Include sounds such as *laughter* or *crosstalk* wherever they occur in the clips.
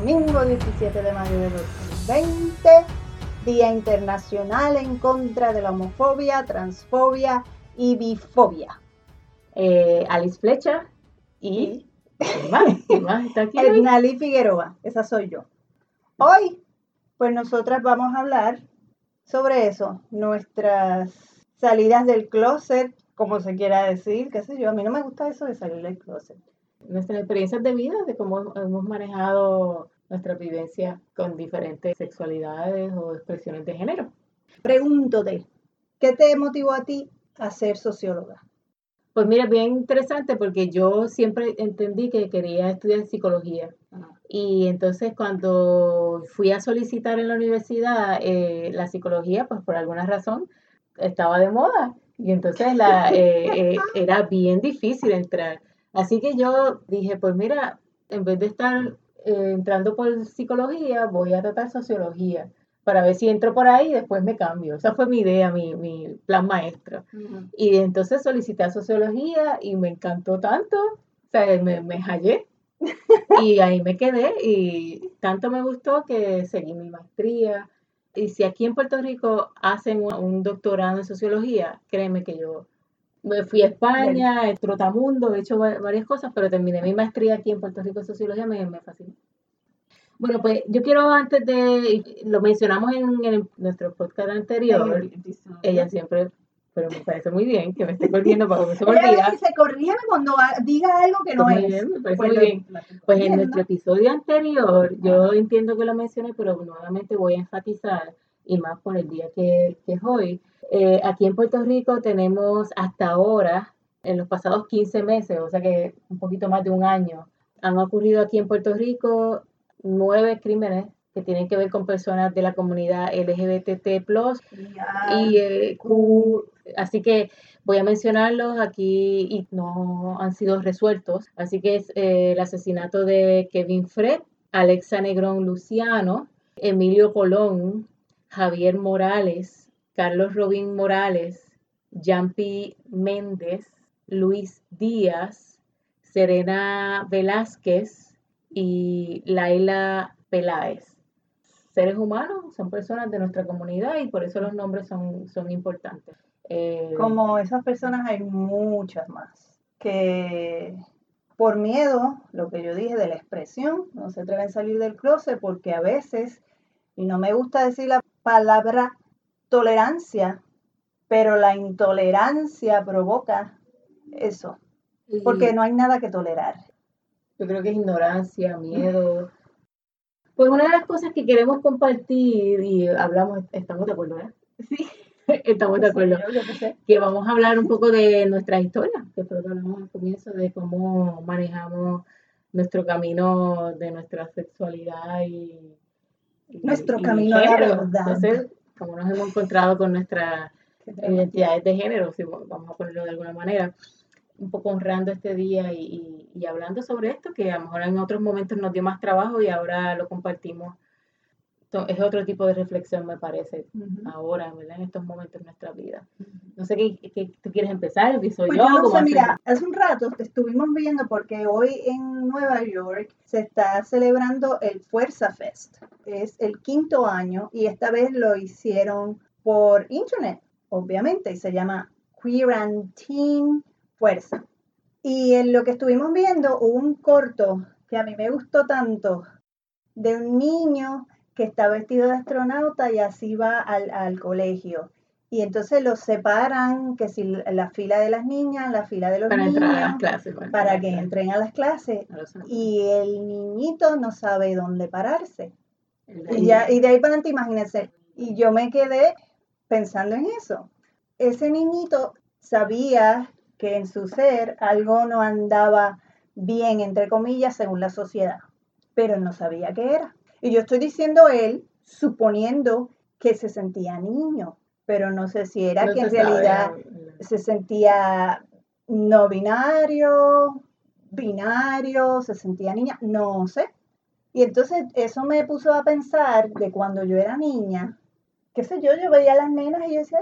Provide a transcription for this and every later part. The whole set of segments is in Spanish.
domingo 17 de mayo de 2020, Día Internacional en contra de la homofobia, transfobia y bifobia. Eh, Alice Flecha y... ¿Quién más? está aquí? Ednali Figueroa, esa soy yo. Hoy, pues nosotras vamos a hablar sobre eso, nuestras salidas del closet, como se quiera decir, qué sé yo, a mí no me gusta eso de salir del closet nuestras experiencias de vida, de cómo hemos manejado nuestra vivencia con diferentes sexualidades o expresiones de género. Pregúntate, ¿qué te motivó a ti a ser socióloga? Pues mira, bien interesante porque yo siempre entendí que quería estudiar psicología. Y entonces cuando fui a solicitar en la universidad eh, la psicología, pues por alguna razón estaba de moda. Y entonces la, *laughs* eh, eh, era bien difícil entrar. Así que yo dije, pues mira, en vez de estar eh, entrando por psicología, voy a tratar sociología para ver si entro por ahí y después me cambio. Esa fue mi idea, mi, mi plan maestro. Y entonces solicité a sociología y me encantó tanto, o sea, me, me hallé. y ahí me quedé y tanto me gustó que seguí mi maestría. Y si aquí en Puerto Rico hacen un doctorado en sociología, créeme que yo me fui a España, a Trotamundo, he hecho varias cosas, pero terminé mi maestría aquí en Puerto Rico en Sociología, me, me fascinó. Bueno, pues yo quiero antes de, lo mencionamos en, nuestro podcast anterior, ella siempre, pero me parece muy bien que me esté corrigiendo para que se me olvida. se corrígeme cuando diga algo que no pues es. me parece pues muy bien. Pues en nuestro episodio anterior, yo entiendo que lo mencioné, pero nuevamente voy a enfatizar, y más por el día que, que es hoy, eh, aquí en Puerto Rico tenemos hasta ahora, en los pasados 15 meses, o sea que un poquito más de un año, han ocurrido aquí en Puerto Rico nueve crímenes que tienen que ver con personas de la comunidad LGBTT+, y eh, Q, así que voy a mencionarlos aquí y no han sido resueltos. Así que es eh, el asesinato de Kevin Fred, Alexa Negrón Luciano, Emilio Colón, Javier Morales, Carlos Robín Morales, Jampi Méndez, Luis Díaz, Serena Velázquez y Laila Peláez. Seres humanos, son personas de nuestra comunidad y por eso los nombres son, son importantes. Eh, Como esas personas hay muchas más que por miedo, lo que yo dije de la expresión, no se atreven a salir del closet porque a veces, y no me gusta decir la palabra tolerancia, pero la intolerancia provoca eso, porque no hay nada que tolerar. Yo creo que es ignorancia, miedo. Pues una de las cosas que queremos compartir y hablamos, estamos de acuerdo, ¿eh? Sí, *laughs* estamos de acuerdo. que vamos a hablar un poco de nuestra historia, que lo que hablamos al comienzo, de cómo manejamos nuestro camino de nuestra sexualidad y, nuestro camino de la verdad como nos hemos encontrado con nuestras identidades de género, si vamos a ponerlo de alguna manera, un poco honrando este día y, hablando sobre esto, que a lo mejor en otros momentos nos dio más trabajo y ahora lo compartimos. Es otro tipo de reflexión, me parece, ahora, ¿verdad? En estos momentos de nuestra vida. No sé qué, tú quieres empezar, soy pues yo. no sé, mira, hace un rato estuvimos viendo porque hoy en Nueva York se está celebrando el Fuerza Fest es el quinto año y esta vez lo hicieron por internet, obviamente, y se llama Quarantine Fuerza. Y en lo que estuvimos viendo hubo un corto que a mí me gustó tanto de un niño que está vestido de astronauta y así va al, colegio. Y entonces los separan, que si la fila de las niñas, la fila de los para niños, entrar a las clases, para, que entren a las clases. y el niñito no sabe dónde pararse. Y, ya, y de ahí para adelante, imagínense. Y yo me quedé pensando en eso. Ese niñito sabía que en su ser algo no andaba bien, entre comillas, según la sociedad, pero no sabía qué era. Y yo estoy diciendo él, suponiendo que se sentía niño, pero no sé si era que en realidad se sentía no binario, binario, se sentía niña, no sé. Y entonces eso me puso a pensar de cuando yo era niña, qué sé yo, yo veía a las nenas y yo decía,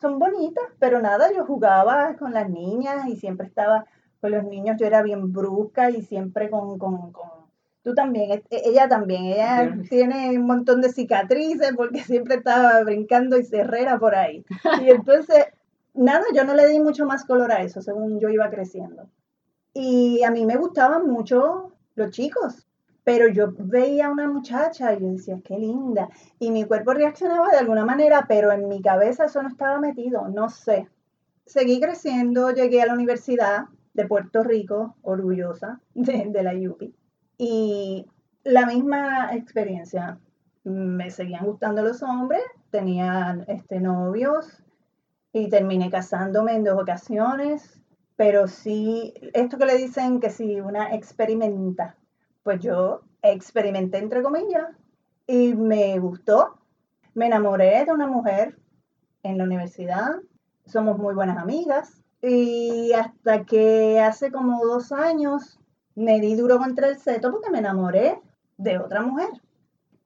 son bonitas, pero nada, yo jugaba con las niñas y siempre estaba con los niños, yo era bien brusca y siempre con, con, con Tú también, e, ella también, ella tiene un montón de cicatrices porque siempre estaba brincando y cerrera por ahí. Y *laughs* entonces, nada, yo no le di mucho más color a eso según yo iba creciendo. Y a mí me gustaban mucho los chicos, pero yo veía a una muchacha y yo decía, qué linda. Y mi cuerpo reaccionaba de alguna manera, pero en mi cabeza eso no estaba metido, no sé. Seguí creciendo, llegué a la universidad de Puerto Rico, orgullosa de, la UPI. Y la misma experiencia. Me seguían gustando los hombres, tenía este, novios y terminé casándome en dos ocasiones, pero sí, esto que le dicen que si una experimenta, pues yo experimenté entre comillas y me gustó. Me enamoré de una mujer en la universidad, somos muy buenas amigas y hasta que hace como dos años me di duro contra el seto porque me enamoré de otra mujer.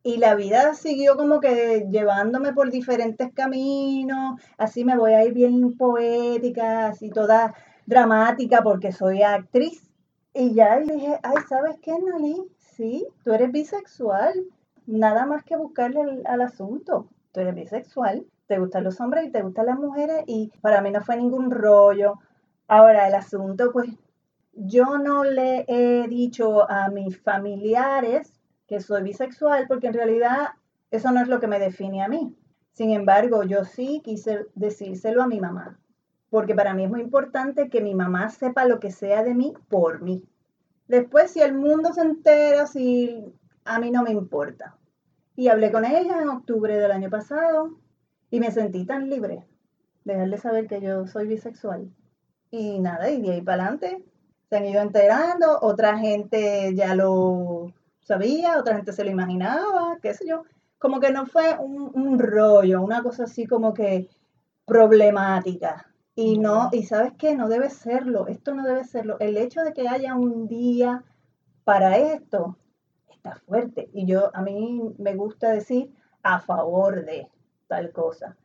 Y la vida siguió como que llevándome por diferentes caminos, así me voy a ir bien poética, así toda dramática porque soy actriz. Y ya dije, ay, ¿sabes qué, Nali? Sí, tú eres bisexual. Nada más que buscarle al, asunto. Tú eres bisexual, te gustan los hombres y te gustan las mujeres y para mí no fue ningún rollo. Ahora, el asunto, pues, yo no le he dicho a mis familiares que soy bisexual porque en realidad eso no es lo que me define a mí. Sin embargo, yo sí quise decírselo a mi mamá, porque para mí es muy importante que mi mamá sepa lo que sea de mí por mí. Después, si el mundo se entera, si a mí no me importa. Y hablé con ella en octubre del año pasado y me sentí tan libre de dejarle saber que yo soy bisexual. Y nada, y de ahí para adelante se han ido enterando, otra gente ya lo sabía, otra gente se lo imaginaba, qué sé yo. Como que no fue un rollo, una cosa así como que problemática. Y no, y sabes qué, no debe serlo, esto no debe serlo. El hecho de que haya un día para esto está fuerte. Y yo, a mí me gusta decir a favor de tal cosa.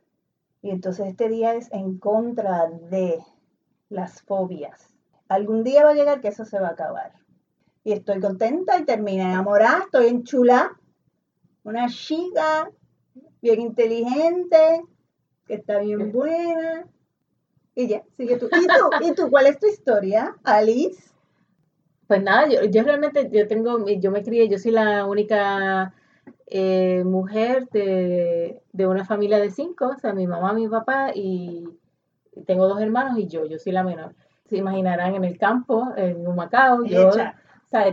Y entonces este día es en contra de las fobias. Algún día va a llegar que eso se va a acabar. Y estoy contenta y terminé enamorada, estoy en chula. Una chica bien inteligente, que está bien buena y ya, sigue tú. ¿Y tú? ¿Y tú? ¿Cuál es tu historia, Alice? Pues nada, yo, yo realmente, yo tengo, yo me crié, yo soy la única eh, mujer de, una familia de cinco, o sea, mi mamá, mi papá y tengo dos hermanos y yo, yo soy la menor. Se imaginarán en el campo, en un Macao, yo,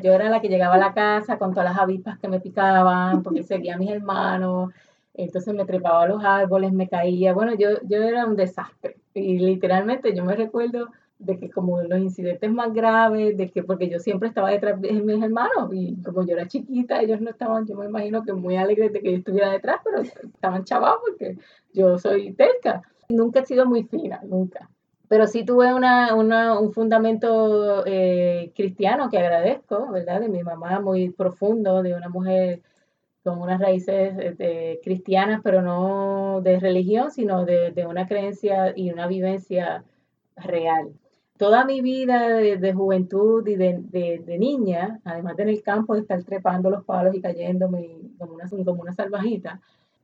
yo era la que llegaba a la casa con todas las avispas que me picaban, porque seguía a mis hermanos, entonces me trepaba a los árboles, me caía, bueno, yo, yo era un desastre. Y literalmente yo me recuerdo de que como los incidentes más graves, de que porque yo siempre estaba detrás de mis hermanos y como yo era chiquita, ellos no estaban, yo me imagino que muy alegres de que yo estuviera detrás, pero estaban chavados porque yo soy terca. Nunca he sido muy fina, nunca. Pero sí tuve una, una, un fundamento eh, cristiano que agradezco, ¿verdad? De mi mamá muy profundo, de una mujer con unas raíces este, cristianas, pero no de religión, sino de, una creencia y una vivencia real. Toda mi vida de, juventud y de, niña, además de en el campo de estar trepando los palos y cayéndome como una, como una salvajita,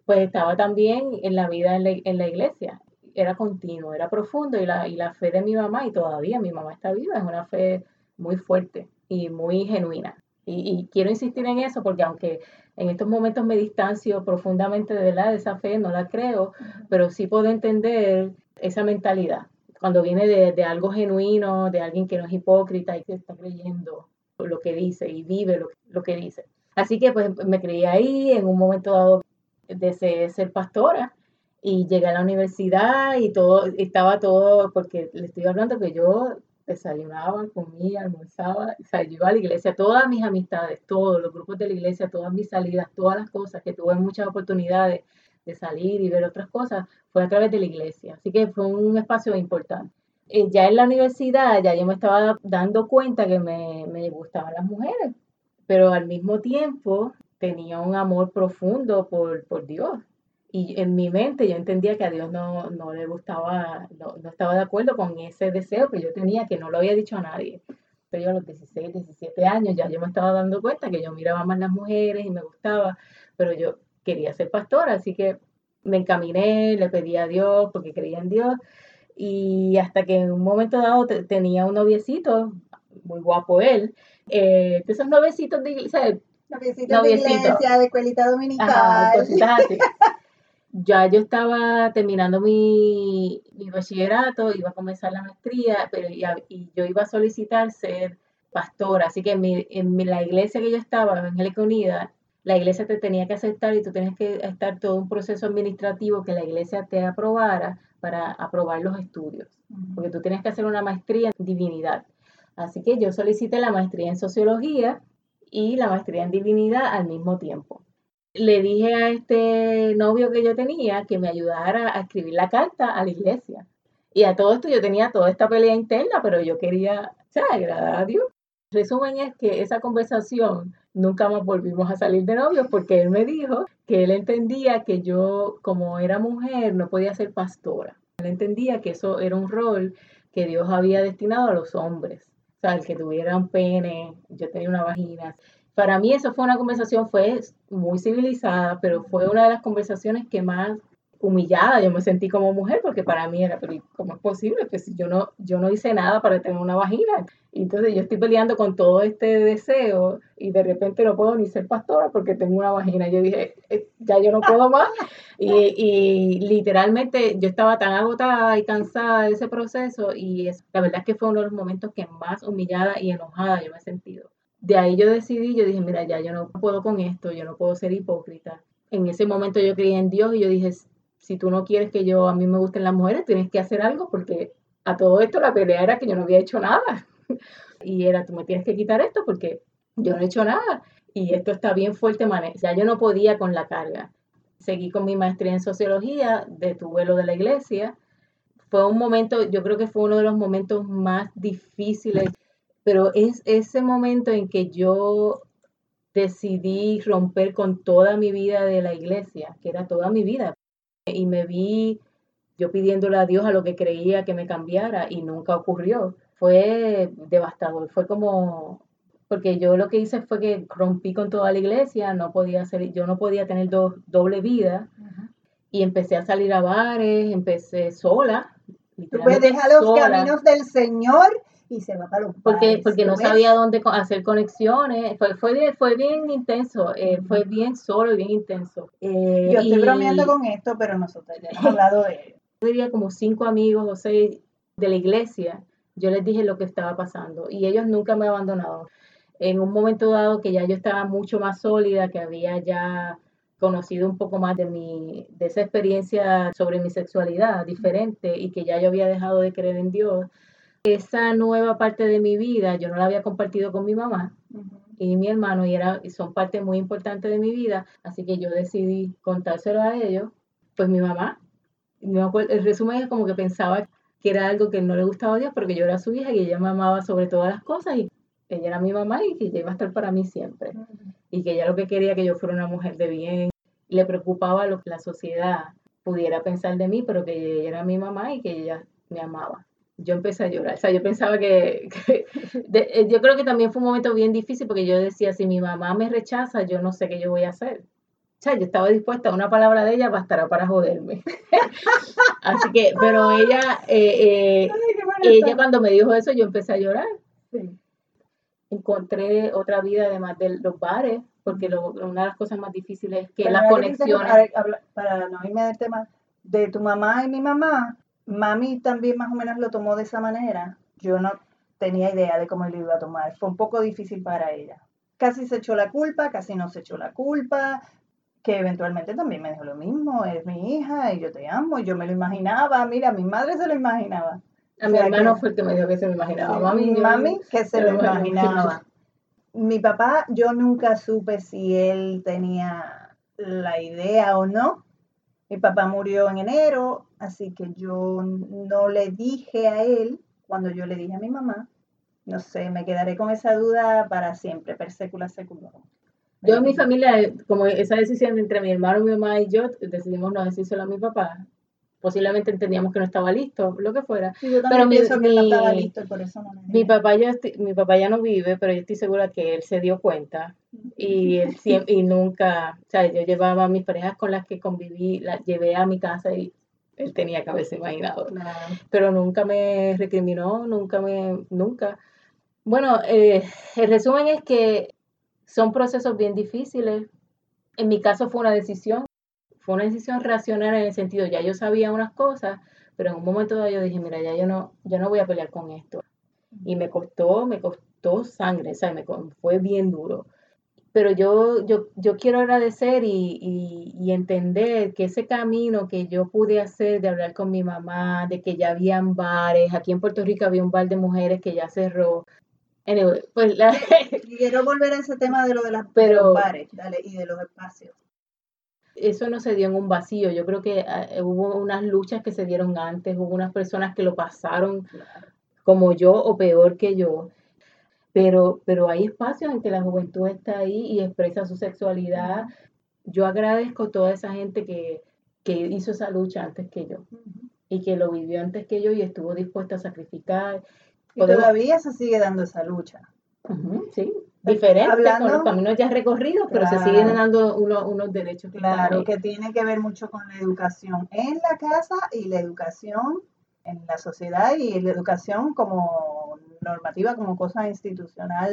pues estaba también en la vida en la, iglesia. Era continuo, era profundo y la, y la fe de mi mamá, y todavía mi mamá está viva, es una fe muy fuerte y muy genuina. Y, quiero insistir en eso porque aunque en estos momentos me distancio profundamente de, verdad de esa fe, no la creo, pero sí puedo entender esa mentalidad. Cuando viene de, algo genuino, de alguien que no es hipócrita y que está creyendo lo que dice y vive lo, que dice. Así que pues me creí ahí en un momento dado de ser, ser pastora y llegué a la universidad y todo, estaba todo, porque le estoy hablando que yo desayunaba, comía, almorzaba, o sea, yo iba a la iglesia, todas mis amistades, todos los grupos de la iglesia, todas mis salidas, todas las cosas, que tuve muchas oportunidades de salir y ver otras cosas, fue a través de la iglesia. Así que fue un espacio importante. Eh, ya en la universidad, ya yo me estaba dando cuenta que me, me gustaban las mujeres, pero al mismo tiempo tenía un amor profundo por, por Dios y en mi mente yo entendía que a Dios no, le gustaba, no, estaba de acuerdo con ese deseo que yo tenía, que no lo había dicho a nadie. yo, a los 16, 17 años, ya yo me estaba dando cuenta que yo miraba más las mujeres y me gustaba, pero yo quería ser pastora, así que me encaminé, le pedí a Dios porque creía en Dios y hasta que en un momento dado tenía un noviecito, muy guapo él, eh, esos noviecitos de iglesia, noviecitos de iglesia, de escuelita dominical. Ya yo estaba terminando mi, bachillerato, iba a comenzar la maestría, pero y yo iba a solicitar ser pastora, así que en, mi, en la iglesia que yo estaba, Evangélica Unida, la iglesia te tenía que aceptar y tú tienes que estar todo un proceso administrativo que la iglesia te aprobara para aprobar los estudios, porque tú tienes que hacer una maestría en divinidad. Así que yo solicité la maestría en sociología y la maestría en divinidad al mismo tiempo. Le dije a este novio que yo tenía que me ayudara a escribir la carta a la iglesia. Y a todo esto yo tenía toda esta pelea interna, pero yo quería o sea, agradar a Dios. Resumen es que esa conversación nunca más volvimos a salir de novios porque él me dijo que él entendía que yo, como era mujer, no podía ser pastora. Él entendía que eso era un rol que Dios había destinado a los hombres. O sea, el que tuviera un pene, yo tenía una vagina. Para mí eso fue una conversación, fue muy civilizada, pero fue una de las conversaciones que más humillada yo me sentí como mujer porque para mí era, pero ¿cómo es posible? Pues yo no, yo no hice nada para tener una vagina. Entonces yo estoy peleando con todo este deseo y de repente no puedo ni ser pastora porque tengo una vagina. Yo dije, eh, ya yo no puedo más. Y, y literalmente yo estaba tan agotada y cansada de ese proceso y es, la verdad es que fue uno de los momentos que más humillada y enojada yo me he sentido. De ahí yo decidí, yo dije, mira, ya yo no puedo con esto, yo no puedo ser hipócrita. En ese momento yo creí en Dios y yo dije, si tú no quieres que yo, a mí me gusten las mujeres, tienes que hacer algo porque a todo esto la pelea era que yo no había hecho nada. *laughs* y era, tú me tienes que quitar esto porque yo no he hecho nada. Y esto está bien fuerte, ya yo no podía con la carga. Seguí con mi maestría en sociología, detuve lo de la iglesia. Fue un momento, yo creo que fue uno de los momentos más difíciles, pero es ese momento en que yo decidí romper con toda mi vida de la iglesia, que era toda mi vida y me vi yo pidiéndole a Dios a lo que creía que me cambiara y nunca ocurrió. Fue devastador, fue como, porque yo lo que hice fue que rompí con toda la iglesia, no podía hacer, yo no podía tener doble vida y empecé a salir a bares, empecé sola. Tú puedes dejar los caminos del Señor y se va para los porque porque no sabía dónde hacer conexiones. Fue fue fue bien intenso eh, fue bien solo y bien intenso. Eh, yo estoy bromeando con esto pero nosotros ya hemos hablado de ello *laughs* yo diría como cinco amigos o seis de la iglesia. Yo les dije lo que estaba pasando y ellos nunca me abandonaron. En un momento dado que ya yo estaba mucho más sólida que había ya conocido un poco más de mi de esa experiencia sobre mi sexualidad diferente y que ya yo había dejado de creer en Dios esa nueva parte de mi vida yo no la había compartido con mi mamá y mi hermano y, era, y son parte muy importante de mi vida, así que yo decidí contárselo a ellos. Pues mi mamá, el resumen es como que pensaba que era algo que no le gustaba a Dios porque yo era su hija y ella me amaba sobre todas las cosas y ella era mi mamá y que ella iba a estar para mí siempre. Y que ella lo que quería que yo fuera una mujer de bien. Le preocupaba lo que la sociedad pudiera pensar de mí, pero que ella era mi mamá y que ella me amaba yo empecé a llorar. O sea, yo pensaba que, eh, yo creo que también fue un momento bien difícil porque yo decía, si mi mamá me rechaza, yo no sé qué yo voy a hacer. O sea, yo estaba dispuesta a una palabra de ella bastará para joderme. *laughs* Así que, pero ella, eh, eh, ella cuando me dijo eso, yo empecé a llorar. Encontré otra vida además de los bares, porque una de las cosas más difíciles es que las conexiones. Para, no irme del tema, de tu mamá y mi mamá, mami también más o menos lo tomó de esa manera. Yo no tenía idea de cómo lo iba a tomar. Fue un poco difícil para ella. Casi se echó la culpa, casi no se echó la culpa, que eventualmente también me dijo lo mismo, es mi hija y yo te amo, y yo me lo imaginaba, mira, mi madre se lo imaginaba. A mi hermano fue el que me dijo que se lo imaginaba. mami, mami que se lo imaginaba. Mi papá, yo nunca supe si él tenía la idea o no, mi papá murió en enero, así que yo no le dije a él cuando yo le dije a mi mamá. No sé, me quedaré con esa duda para siempre, per secula secular. Yo en mi familia, como esa decisión entre mi hermano, mi mamá y yo, decidimos no decírselo a mi papá. posiblemente entendíamos que no estaba listo, lo que fuera. pero mi, que no estaba listo por eso no mi papá ya mi papá ya no vive, pero yo estoy segura que él se dio cuenta y él siempre, y nunca, o sea, yo llevaba a mis parejas con las que conviví, las llevé a mi casa y él tenía que haberse imaginado. Pero nunca me recriminó, nunca me, nunca. Bueno, eh, el resumen es que son procesos bien difíciles. En mi caso fue una decisión fue una decisión racional en el sentido, ya yo sabía unas cosas, pero en un momento dado yo dije, mira, ya yo no, yo no voy a pelear con esto. Y me costó, me costó sangre, o sea, me, fue bien duro. Pero yo, yo, yo quiero agradecer y, y, entender que ese camino que yo pude hacer de hablar con mi mamá, de que ya habían bares, aquí en Puerto Rico había un bar de mujeres que ya cerró, pues la... Quiero volver a ese tema de lo de, las, de los bares dale, y de los espacios eso no se dio en un vacío. Yo creo que ah, hubo unas luchas que se dieron antes, hubo unas personas que lo pasaron como yo o peor que yo. Pero, pero hay espacios en que la juventud está ahí y expresa su sexualidad. Yo agradezco a toda esa gente que, que hizo esa lucha antes que yo y que lo vivió antes que yo y estuvo dispuesta a sacrificar. Y todavía se sigue dando esa lucha. sí, diferente con los caminos ya recorridos, pero se siguen dando unos derechos. claro, que tiene que ver mucho con la educación en la casa y la educación en la sociedad y la educación como normativa, como cosa institucional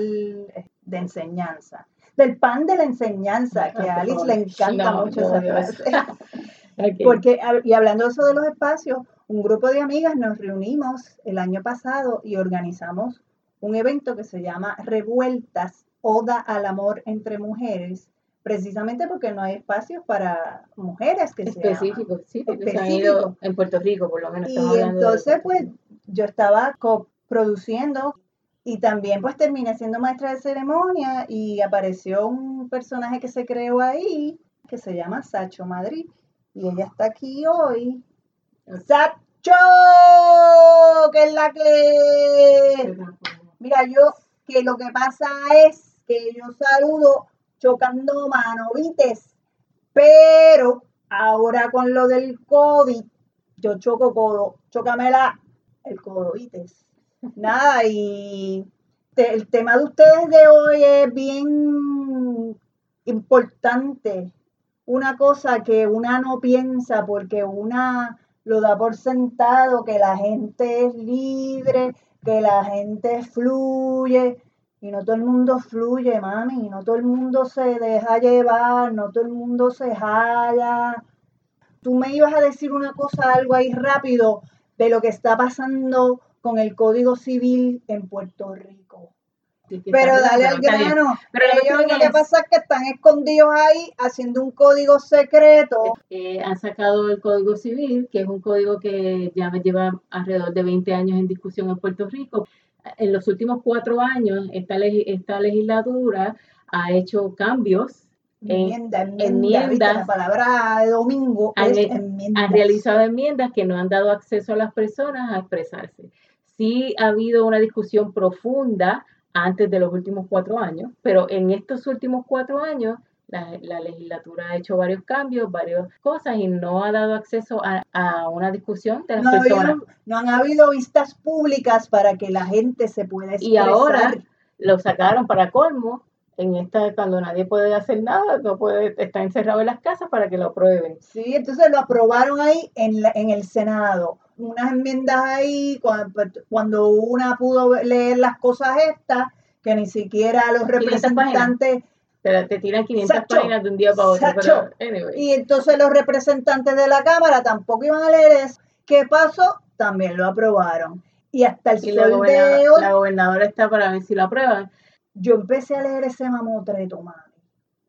eh, de enseñanza. Del pan de la enseñanza, que a Alice le encanta mucho esa frase. *laughs* Porque, y hablando de eso de los espacios, un grupo de amigas nos reunimos el año pasado y organizamos un evento que se llama Revueltas, Oda al Amor entre Mujeres, precisamente porque no hay espacios para mujeres que específicos, sí, porque se han ido en Puerto Rico, por lo menos. Y entonces, pues, yo estaba coproduciendo y también, pues, terminé siendo maestra de ceremonia y apareció un personaje que se creó ahí, que se llama Sacho Madrid, y ella está aquí hoy. ¡Sacho! que es la que Mira, yo que lo que pasa es que yo saludo chocando mano, ¿vites? Pero ahora con lo del COVID, yo choco codo, chócamela el codo, ¿vites? Nada, y el tema de ustedes de hoy es bien importante. Una cosa que una no piensa porque una lo da por sentado, que la gente es libre, que la gente fluye y no todo el mundo fluye, mami, no todo el mundo se deja llevar, no todo el mundo se jala. Tú me ibas a decir una cosa, algo ahí rápido de lo que está pasando con el Código Civil en Puerto Rico. pero dale al grano. Pero ellos lo que pasa es que están escondidos ahí haciendo un código secreto. Eh, han sacado el Código Civil, que es un código que ya lleva alrededor de 20 años en discusión en Puerto Rico. En los últimos cuatro años, esta, esta legislatura ha hecho cambios Enmienda, enmiendas, la palabra de domingo han, han realizado enmiendas que no han dado acceso a las personas a expresarse. Sí ha habido una discusión profunda antes de los últimos cuatro años, pero en estos últimos cuatro años la, legislatura ha hecho varios cambios, varias cosas y no ha dado acceso a, una discusión de las no personas. no han habido vistas públicas para que la gente se pueda expresar. Y ahora lo sacaron para colmo, en esta cuando nadie puede hacer nada, no puede estar encerrado en las casas para que lo aprueben. Sí, entonces lo aprobaron ahí en, en el Senado unas enmiendas ahí, cuando, una pudo leer las cosas estas, que ni siquiera los representantes... Te, te tiran 500 páginas de un día para otro. Y entonces los representantes de la Cámara tampoco iban a leer eso. ¿Qué pasó? También lo aprobaron. Y hasta el sol la de hoy... La gobernadora está para ver si lo aprueban. Yo empecé a leer ese mamotreto, mami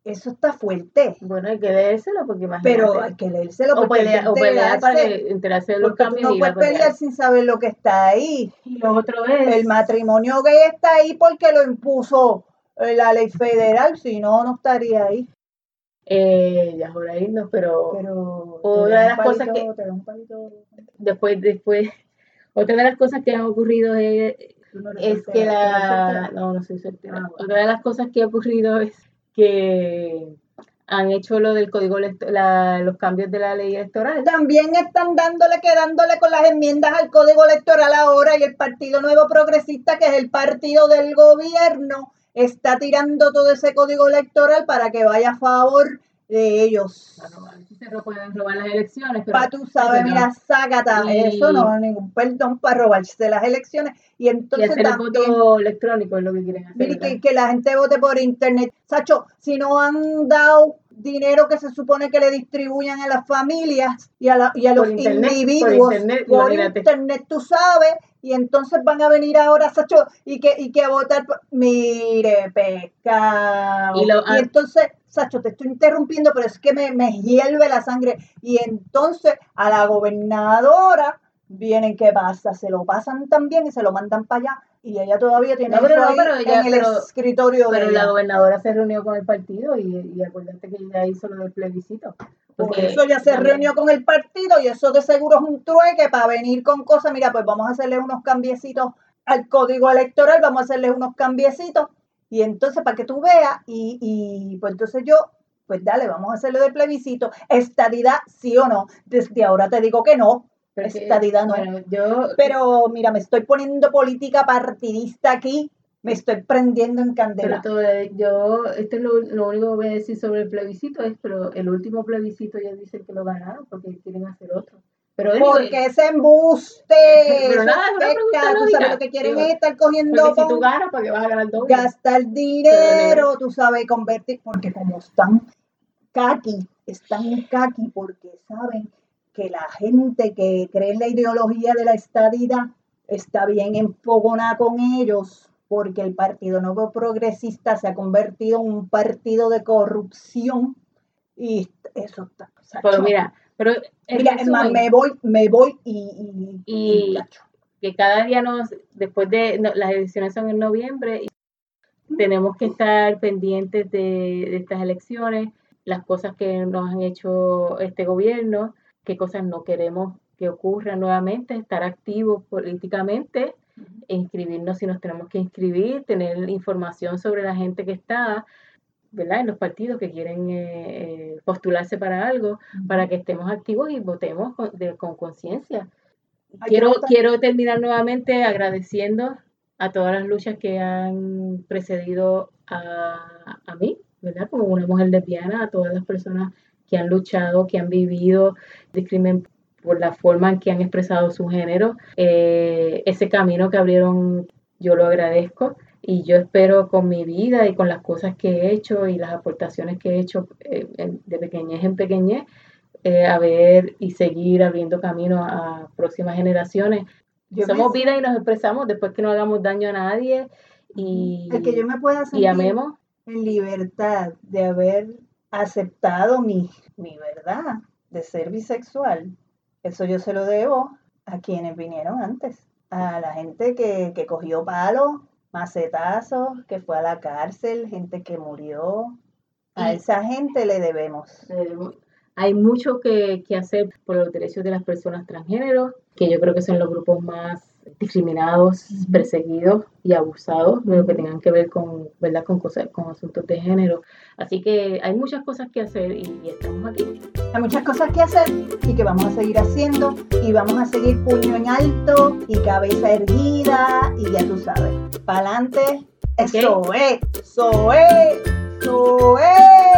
eso está fuerte. Bueno, hay que leérselo porque más Pero hay que leérselo o pelear, o pelear para enterarse de los cambios. No puedes pelear sin saber lo que está ahí. Y lo otro es... El matrimonio gay está ahí porque lo impuso eh, la ley federal, si no, no estaría ahí. Eh, ya por ahí no, pero, pero otra de las cosas que después, después, *laughs* otra de las cosas que han ocurrido es, es que la no, no soy soltera. Ah, otra de las cosas que ha ocurrido *laughs* es que han hecho lo del código la, los cambios de la ley electoral. También están dándole, quedándole con las enmiendas al código electoral ahora y el Partido Nuevo Progresista, que es el partido del gobierno, está tirando todo ese código electoral para que vaya a favor de ellos. se pueden robar las elecciones. Para tú sabes, mira, sácate, eso no, ningún perdón para robarse las elecciones. Y entonces y hacer el voto electrónico es lo que quieren hacer. Que, que, la gente vote por internet. Sacho, si no han dado dinero que se supone que le distribuyan a las familias y a, la, y a los individuos por internet, tú sabes, y entonces van a venir ahora, Sacho, y que, y que a votar, mire, pecado. Y, y entonces Sacho, te estoy interrumpiendo, pero es que me, me hierve la sangre. Y entonces a la gobernadora vienen, ¿qué pasa? Se lo pasan también y se lo mandan para allá. Y ella todavía tiene no, pero, en el escritorio pero la gobernadora se reunió con el partido y, y acuérdate que ella hizo lo del plebiscito. Porque eso ya se reunió con el partido y eso de seguro es un trueque para venir con cosas. Mira, pues vamos a hacerle unos cambiecitos al código electoral, vamos a hacerle unos cambiecitos y entonces, para que tú veas, y, y pues entonces yo, pues dale, vamos a hacerlo de plebiscito. Estadidad, sí o no. Desde ahora te digo que no. Estadidad no. yo, Pero mira, me estoy poniendo política partidista aquí. Me estoy prendiendo en candela. Pero yo, esto es lo, lo, único que voy a decir sobre el plebiscito, es, pero el último plebiscito ya dicen que lo ganaron porque quieren hacer otro. Pero Porque es embuste. Pero nada, tú sabes lo que quieren es estar cogiendo. Si tú ganas, ¿para qué vas a ganar doble? Gastar dinero, tú sabes, convertir. Porque como están kaki, están kaki porque saben que la gente que cree en la ideología de la estadidad está bien enfogonada con ellos porque el Partido Nuevo Progresista se ha convertido en un partido de corrupción y eso está. Pero mira, pero Mira, me voy, me voy y, y, que cada día nos, después de las elecciones son en noviembre, y tenemos que estar pendientes de, estas elecciones, las cosas que nos han hecho este gobierno, qué cosas no queremos que ocurran nuevamente, estar activos políticamente, inscribirnos si nos tenemos que inscribir, tener información sobre la gente que está, ¿verdad? en los partidos que quieren eh, eh, postularse para algo, para que estemos activos y votemos con, conciencia. Quiero, quiero terminar nuevamente agradeciendo a todas las luchas que han precedido a, a mí, ¿verdad? Como una mujer lesbiana, a todas las personas que han luchado, que han vivido discrimen por la forma en que han expresado su género. Eh, ese camino que abrieron, yo lo agradezco y yo espero con mi vida y con las cosas que he hecho y las aportaciones que he hecho eh, de pequeñez en pequeñez, eh, a ver y seguir abriendo camino a próximas generaciones. Somos vida y nos expresamos después que no hagamos daño a nadie y, que yo me pueda sentir amemos. en libertad de haber aceptado mi, mi verdad de ser bisexual. Eso yo se lo debo a quienes vinieron antes, a la gente que, que cogió palo macetazos, que fue a la cárcel, gente que murió. A esa gente le debemos. Hay mucho que, que hacer por los derechos de las personas transgénero, que yo creo que son los grupos más discriminados, perseguidos y abusados de lo que tengan que ver con, ¿verdad? con cosas, con asuntos de género. Así que hay muchas cosas que hacer y, estamos aquí. Hay muchas cosas que hacer y que vamos a seguir haciendo y vamos a seguir puño en alto y cabeza erguida y ya tú sabes, para adelante, eso es, eso es, eso es.